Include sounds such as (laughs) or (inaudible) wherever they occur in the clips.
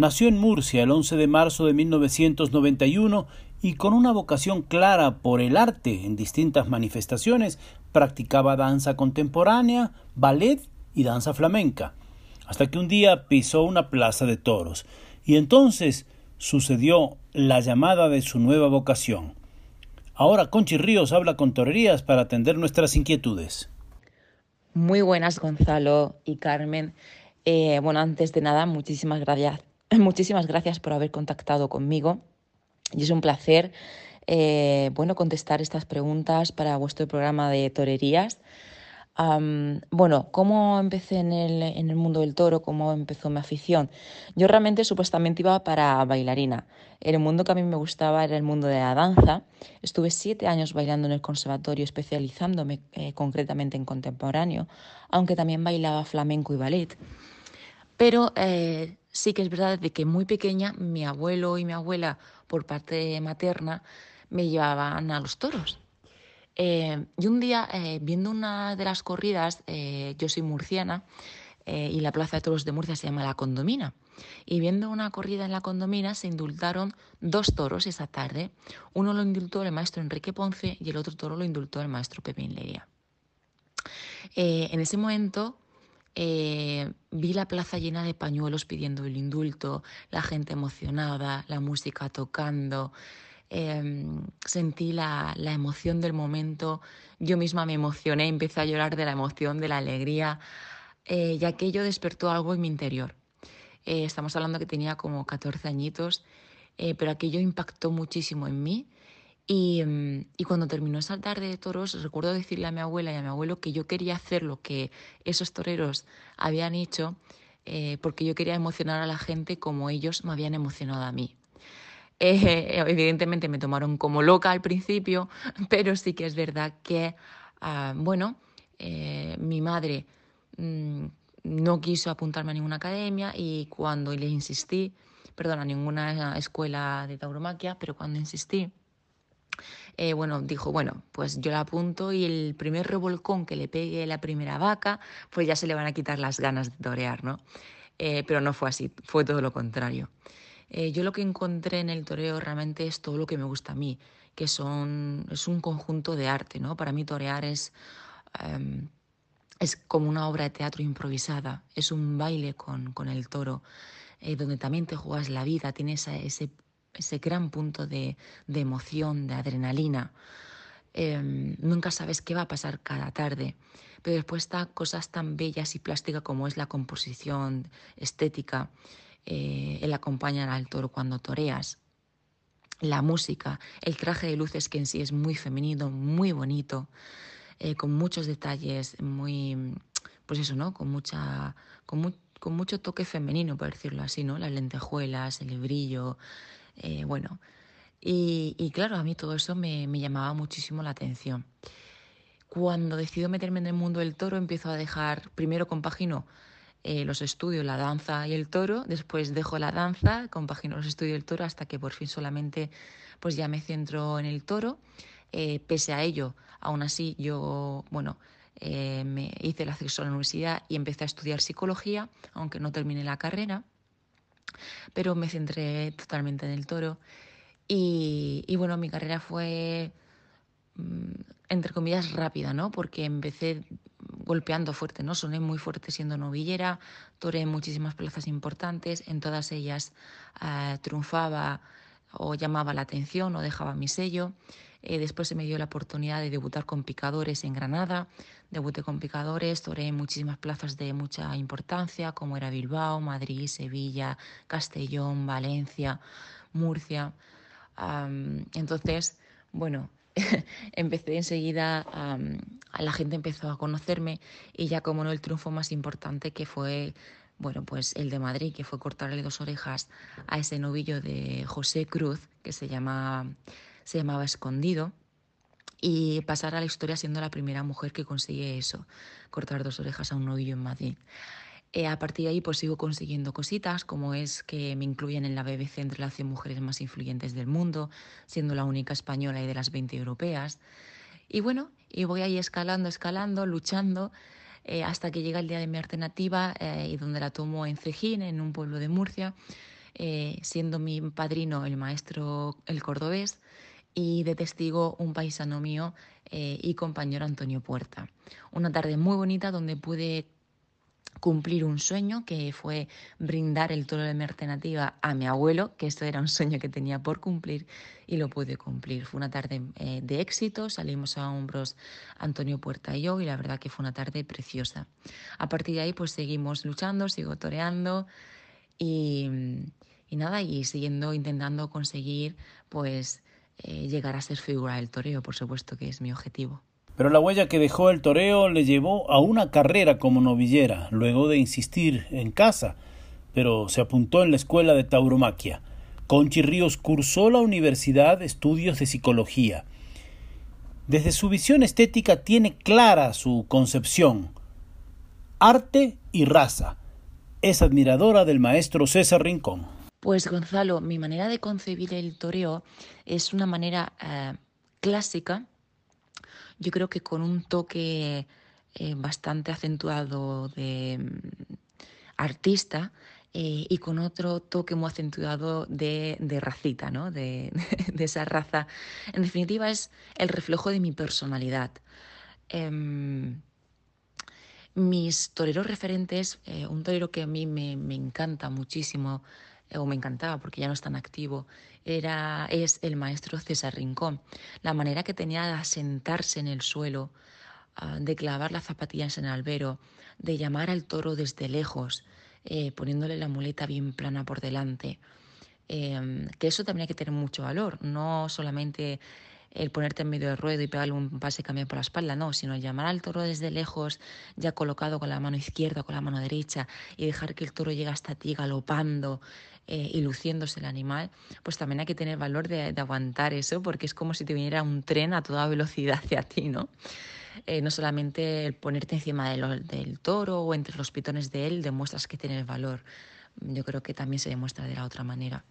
Nació en Murcia el 11 de marzo de 1991 y con una vocación clara por el arte en distintas manifestaciones, practicaba danza contemporánea, ballet y danza flamenca, hasta que un día pisó una plaza de toros, y entonces sucedió la llamada de su nueva vocación. Ahora Conchi Ríos habla con torerías para atender nuestras inquietudes. Muy buenas, Gonzalo y Carmen. Eh, bueno, antes de nada, muchísimas gracias, (laughs) muchísimas gracias por haber contactado conmigo. Y es un placer eh, bueno, contestar estas preguntas para vuestro programa de torerías. bueno, ¿cómo empecé en el, en el, mundo del toro? ¿Cómo empezó mi afición? Yo realmente supuestamente iba para bailarina. El mundo que a mí me gustaba era el mundo de la danza. Estuve siete años bailando en el conservatorio, especializándome eh, concretamente en contemporáneo, aunque también bailaba flamenco y ballet. Pero eh, sí que es verdad de que muy pequeña mi abuelo y mi abuela por parte materna me llevaban a los toros. Eh, y un día, eh, viendo una de las corridas, eh, yo soy murciana y la plaza de toros de Murcia se llama La Condomina. Y viendo una corrida en La Condomina se indultaron dos toros esa tarde. Uno lo indultó el maestro Enrique Ponce y el otro toro lo indultó el maestro Pepe Inleria. en ese momento vi la plaza llena de pañuelos pidiendo el indulto, la gente emocionada, la música tocando. Em, sentí la, emoción del momento, yo misma me emocioné, empecé a llorar de la emoción, de la alegría, eh, y aquello despertó algo en mi interior. Eh, estamos hablando que tenía como 14 añitos, eh, pero aquello impactó muchísimo en mí. Y, em, y, cuando terminó esa tarde de toros, recuerdo decirle a mi abuela y a mi abuelo que yo quería hacer lo que esos toreros habían hecho, porque yo quería emocionar a la gente como ellos me habían emocionado a mí. Eh, (laughs) evidentemente me tomaron como loca al principio, (laughs) pero sí que es verdad que, ah, bueno, eh, mi madre mm, no quiso apuntarme a ninguna academia y cuando le insistí, perdón, a ninguna escuela de tauromaquia, pero cuando insistí, eh, bueno, dijo, bueno, pues yo la apunto y el primer revolcón que le pegue la primera vaca, pues ya se le van a quitar las ganas de torear, ¿no? pero no fue así, fue todo lo contrario. Eh, yo lo que encontré en el toreo realmente es todo lo que me gusta a mí, que son, es un conjunto de arte, ¿no? Para mí torear es, em, es como una obra de teatro improvisada, es un baile con, con el toro, eh, donde también te juegas la vida, tienes ese, ese gran punto de, de emoción, de adrenalina. Em, nunca sabes qué va a pasar cada tarde, pero después está cosas tan bellas y plásticas como es la composición estética eh, el acompañar al toro cuando toreas, la música, el traje de luces que en sí es muy femenino, muy bonito, eh, con muchos detalles, muy, pues eso, ¿no? Con mucha, con, mucho toque femenino, por decirlo así, ¿no? Las lentejuelas, el brillo, eh, bueno. Y, claro, a mí todo eso me, llamaba muchísimo la atención. Cuando decido meterme en el mundo del toro, empiezo a dejar, primero compagino eh, los estudios, la danza y el toro, después dejo la danza, compagino los estudios y el toro hasta que por fin solamente pues ya me centro en el toro. Eh, pese a ello, aún así yo, bueno, me hice el acceso a la universidad y empecé a estudiar psicología, aunque no terminé la carrera, pero me centré totalmente en el toro. Y, bueno, mi carrera fue, mm, entre comillas, rápida, ¿no? Porque empecé golpeando fuerte, ¿no? Soné muy fuerte siendo novillera, toré en muchísimas plazas importantes, en todas ellas eh, triunfaba o llamaba la atención o dejaba mi sello. Eh, después se me dio la oportunidad de debutar con picadores en Granada. Debuté con picadores, toré en muchísimas plazas de mucha importancia, como era Bilbao, Madrid, Sevilla, Castellón, Valencia, Murcia. entonces, bueno, (laughs) empecé enseguida, la gente empezó a conocerme y ya como no el triunfo más importante que fue bueno, pues el de Madrid, que fue cortarle dos orejas a ese novillo de José Cruz, que se, llama, se llamaba Escondido, y pasar a la historia siendo la primera mujer que consigue eso, cortar dos orejas a un novillo en Madrid. Eh, a partir de ahí pues sigo consiguiendo cositas, como es que me incluyen en la BBC entre las 100 mujeres más influyentes del mundo, siendo la única española y de las 20 europeas. Y bueno, y voy ahí escalando, escalando, luchando, eh, hasta que llega el día de mi alternativa eh, y donde la tomo en Cejín, en un pueblo de Murcia, siendo mi padrino el maestro el cordobés y de testigo un paisano mío y compañero Antonio Puerta. Una tarde muy bonita donde pude cumplir un sueño que fue brindar el toro de mi alternativa a mi abuelo, que esto era un sueño que tenía por cumplir y lo pude cumplir. Fue una tarde eh, de éxito, salimos a hombros Antonio Puerta y yo y la verdad que fue una tarde preciosa. A partir de ahí pues seguimos luchando, sigo toreando y, nada, y siguiendo intentando conseguir pues eh, llegar a ser figura del toreo, por supuesto que es mi objetivo pero la huella que dejó el toreo le llevó a una carrera como novillera, luego de insistir en casa, pero se apuntó en la escuela de tauromaquia. Conchi Ríos cursó la Universidad Estudios de Psicología. Desde su visión estética tiene clara su concepción. Arte y raza. Es admiradora del maestro César Rincón. Pues Gonzalo, mi manera de concebir el toreo es una manera eh, clásica yo creo que con un toque eh, bastante acentuado de mm, artista eh, y con otro toque muy acentuado de, racita, ¿no? (laughs) De, esa raza. En definitiva, es el reflejo de mi personalidad. Em, mis toreros referentes, un torero que a mí me encanta muchísimo, o me encantaba porque ya no es tan activo, era, es el maestro César Rincón. La manera que tenía de asentarse en el suelo, ah, de clavar las zapatillas en el albero, de llamar al toro desde lejos, eh, poniéndole la muleta bien plana por delante. Em, que eso también hay que tener mucho valor, no solamente el ponerte en medio del ruedo y pegarle un pase cambio por la espalda, no, sino llamar al toro desde lejos, ya colocado con la mano izquierda con la mano derecha, y dejar que el toro llegue hasta ti galopando, eh, y luciéndose el animal, pues también hay que tener valor de, aguantar eso, porque es como si te viniera un tren a toda velocidad hacia ti, ¿no? Eh, no solamente el ponerte encima del toro o entre los pitones de él demuestras que tienes valor. Yo creo que también se demuestra de la otra manera.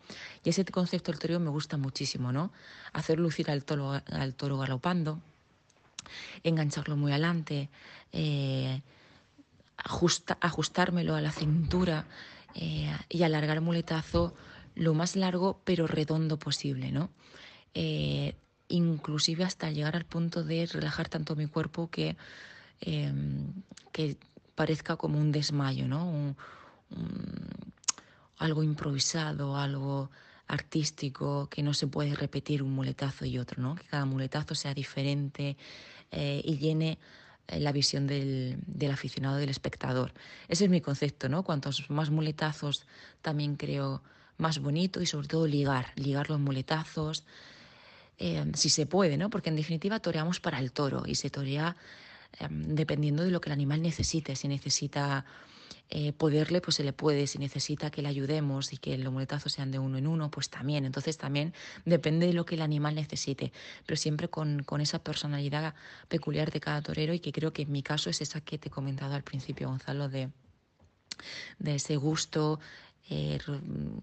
Y ese concepto del toro me gusta muchísimo, ¿no? Hacer lucir al toro, al toro galopando, engancharlo muy adelante, eh, ajustármelo a la cintura, eh, y alargar el muletazo lo más largo pero redondo posible, ¿no? Eh, inclusive hasta llegar al punto de relajar tanto mi cuerpo que, em, que parezca como un desmayo, ¿no? Algo improvisado, algo artístico, que no se puede repetir un muletazo y otro, ¿no? Que cada muletazo sea diferente eh, y llene la visión del, aficionado, del espectador. Ese es mi concepto, ¿no? Cuantos más muletazos también creo más bonito y sobre todo ligar, ligar los muletazos, eh, si se puede, ¿no? Porque en definitiva toreamos para el toro y se torea eh, dependiendo de lo que el animal necesite. Si necesita eh, poderle, pues se le puede. Si necesita que le ayudemos y que los muletazos sean de uno en uno, pues también. Entonces también depende de lo que el animal necesite, pero siempre con, con esa personalidad peculiar de cada torero y que creo que en mi caso es esa que te he comentado al principio, Gonzalo, de, de ese gusto. Eh,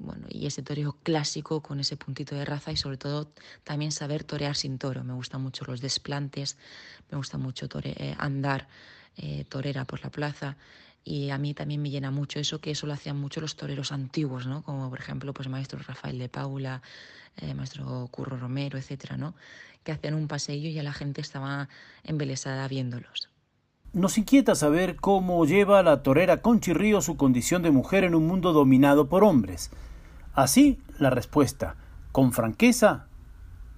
bueno, y ese toreo clásico con ese puntito de raza y sobre todo también saber torear sin toro. Me gustan mucho los desplantes, me gusta mucho eh, andar torera por la plaza y a mí también me llena mucho eso, que eso lo hacían mucho los toreros antiguos, ¿no? Como por ejemplo, pues maestro Rafael de Paula, eh, maestro Curro Romero, etcétera, ¿no? Que hacían un paseo y a la gente estaba embelesada viéndolos. Nos inquieta saber cómo lleva la torera Conchi Río su condición de mujer en un mundo dominado por hombres. Así, la respuesta, con franqueza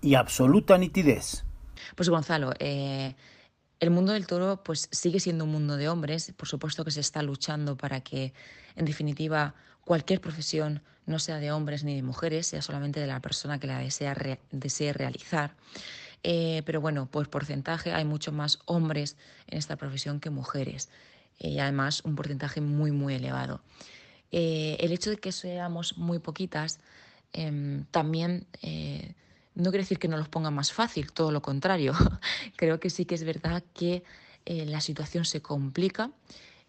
y absoluta nitidez. Pues Gonzalo, eh, el mundo del toro pues sigue siendo un mundo de hombres, por supuesto que se está luchando para que en definitiva cualquier profesión no sea de hombres ni de mujeres, sea solamente de la persona que la desea desee realizar. Eh, pero bueno, por porcentaje hay mucho más hombres en esta profesión que mujeres. y además un porcentaje muy, muy elevado. el hecho de que seamos muy poquitas em, también no quiere decir que no los ponga más fácil, todo lo contrario. (laughs) Creo que sí que es verdad que eh, la situación se complica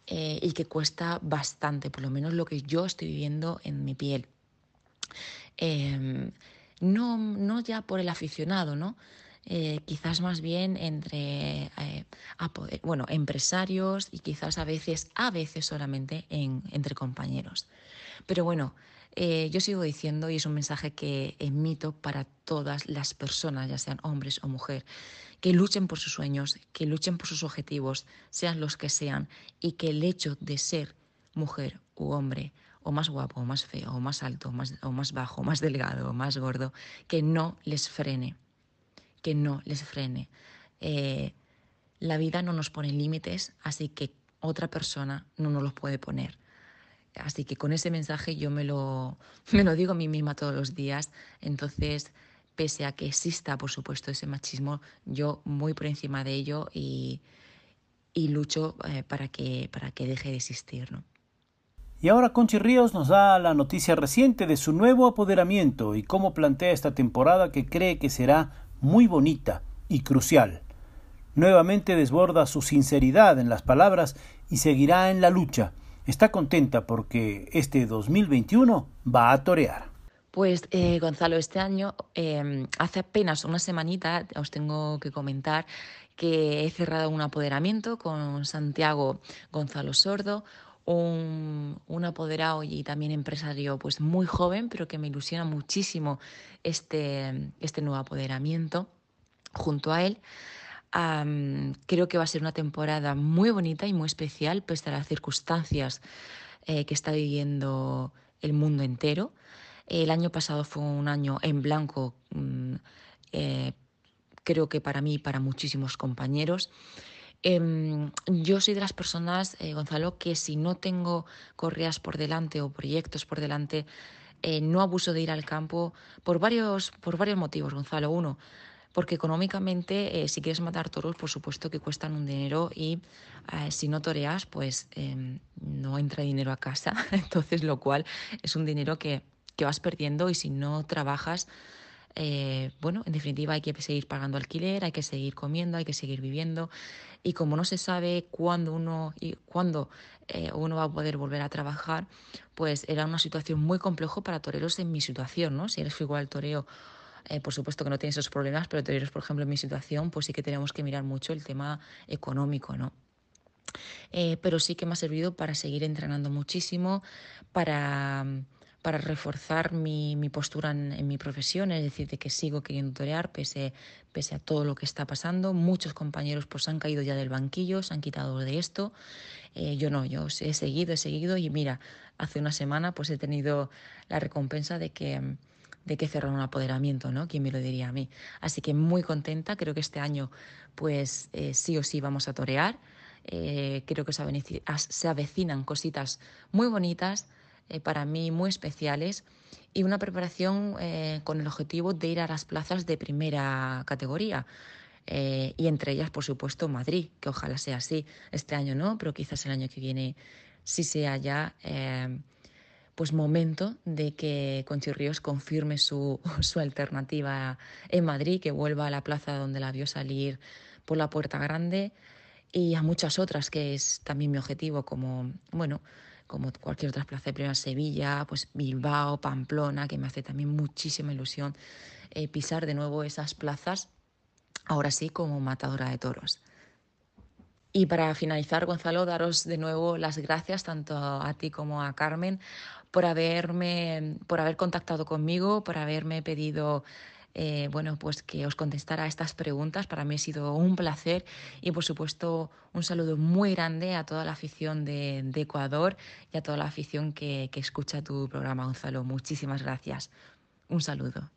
eh, y que cuesta bastante, por lo menos lo que yo estoy viviendo en mi piel. Em, no, no ya por el aficionado, ¿no? Eh, quizás más bien entre bueno, empresarios y quizás a veces, a veces solamente entre compañeros. Pero bueno, eh, yo sigo diciendo, y es un mensaje que emito para todas las personas, ya sean hombres o mujeres, que luchen por sus sueños, que luchen por sus objetivos, sean los que sean, y que el hecho de ser mujer u hombre, o más guapo, o más feo, o más alto, o más, o más bajo, o más delgado, o más gordo, que no les frene, que no les frene. Eh, la vida no nos pone límites, así que otra persona no nos los puede poner. Así que con ese mensaje yo me lo, (laughs) me lo digo a mí misma todos los días. Entonces, pese a que exista, por supuesto, ese machismo, yo muy por encima de ello y, y lucho eh, para, que, para que deje de existir. ¿no? Y ahora Conchi Ríos nos da la noticia reciente de su nuevo apoderamiento y cómo plantea esta temporada que cree que será muy bonita y crucial. Nuevamente desborda su sinceridad en las palabras y seguirá en la lucha está contenta porque este 2021 va a torear. Pues eh, Gonzalo, este año, em, hace apenas una semanita, os tengo que comentar que he cerrado un apoderamiento con Santiago Gonzalo Sordo, un, un, apoderado y también empresario pues muy joven, pero que me ilusiona muchísimo este, este nuevo apoderamiento junto a él creo que va a ser una temporada muy bonita y muy especial, pese a las circunstancias eh, que está viviendo el mundo entero. El año pasado fue un año en blanco, mm, eh, creo que para mí y para muchísimos compañeros. Em, yo soy de las personas, eh, Gonzalo, que si no tengo correas por delante o proyectos por delante, no abuso de ir al campo por varios, por varios motivos, Gonzalo. Uno, porque económicamente, eh, si quieres matar toros, por supuesto que cuestan un dinero y eh, si no toreas, pues em, no entra dinero a casa, (laughs) entonces lo cual es un dinero que, que vas perdiendo y si no trabajas, eh, bueno, en definitiva hay que seguir pagando alquiler, hay que seguir comiendo, hay que seguir viviendo y como no se sabe cuándo uno y cuándo uno va a poder volver a trabajar, pues era una situación muy compleja para toreros en mi situación, ¿no? Si eres igual al toreo eh, por supuesto que no tiene esos problemas, pero teneros, por ejemplo, en mi situación, pues sí que tenemos que mirar mucho el tema económico, ¿no? Eh, pero sí que me ha servido para seguir entrenando muchísimo, para, para reforzar mi, mi postura en, mi profesión, es decir, de que sigo queriendo torear pese, pese a todo lo que está pasando. Muchos compañeros pues han caído ya del banquillo, se han quitado de esto. Eh, yo no, yo he seguido, he seguido y mira, hace una semana pues he tenido la recompensa de que de que cerrar un apoderamiento, ¿no? ¿Quién me lo diría a mí? Así que muy contenta, creo que este año pues eh, sí o sí vamos a torear. Eh, creo que se avecinan cositas muy bonitas, eh, para mí muy especiales, y una preparación con el objetivo de ir a las plazas de primera categoría. y entre ellas, por supuesto, Madrid, que ojalá sea así. Este año no, pero quizás el año que viene sí sea ya pues momento de que Conchi Ríos confirme su, (laughs) su alternativa en Madrid, que vuelva a la plaza donde la vio salir por la Puerta Grande y a muchas otras, que es también mi objetivo, como, bueno, como cualquier otra plaza de primera Sevilla, pues Bilbao, Pamplona, que me hace también muchísima ilusión eh, pisar de nuevo esas plazas, ahora sí como matadora de toros. Y para finalizar, Gonzalo, daros de nuevo las gracias tanto a ti como a Carmen por haberme, por haber contactado conmigo, por haberme pedido eh, bueno, pues que os contestara estas preguntas. Para mí ha sido un placer y, por supuesto, un saludo muy grande a toda la afición de, Ecuador y a toda la afición que, que escucha tu programa, Gonzalo. Muchísimas gracias. Un saludo.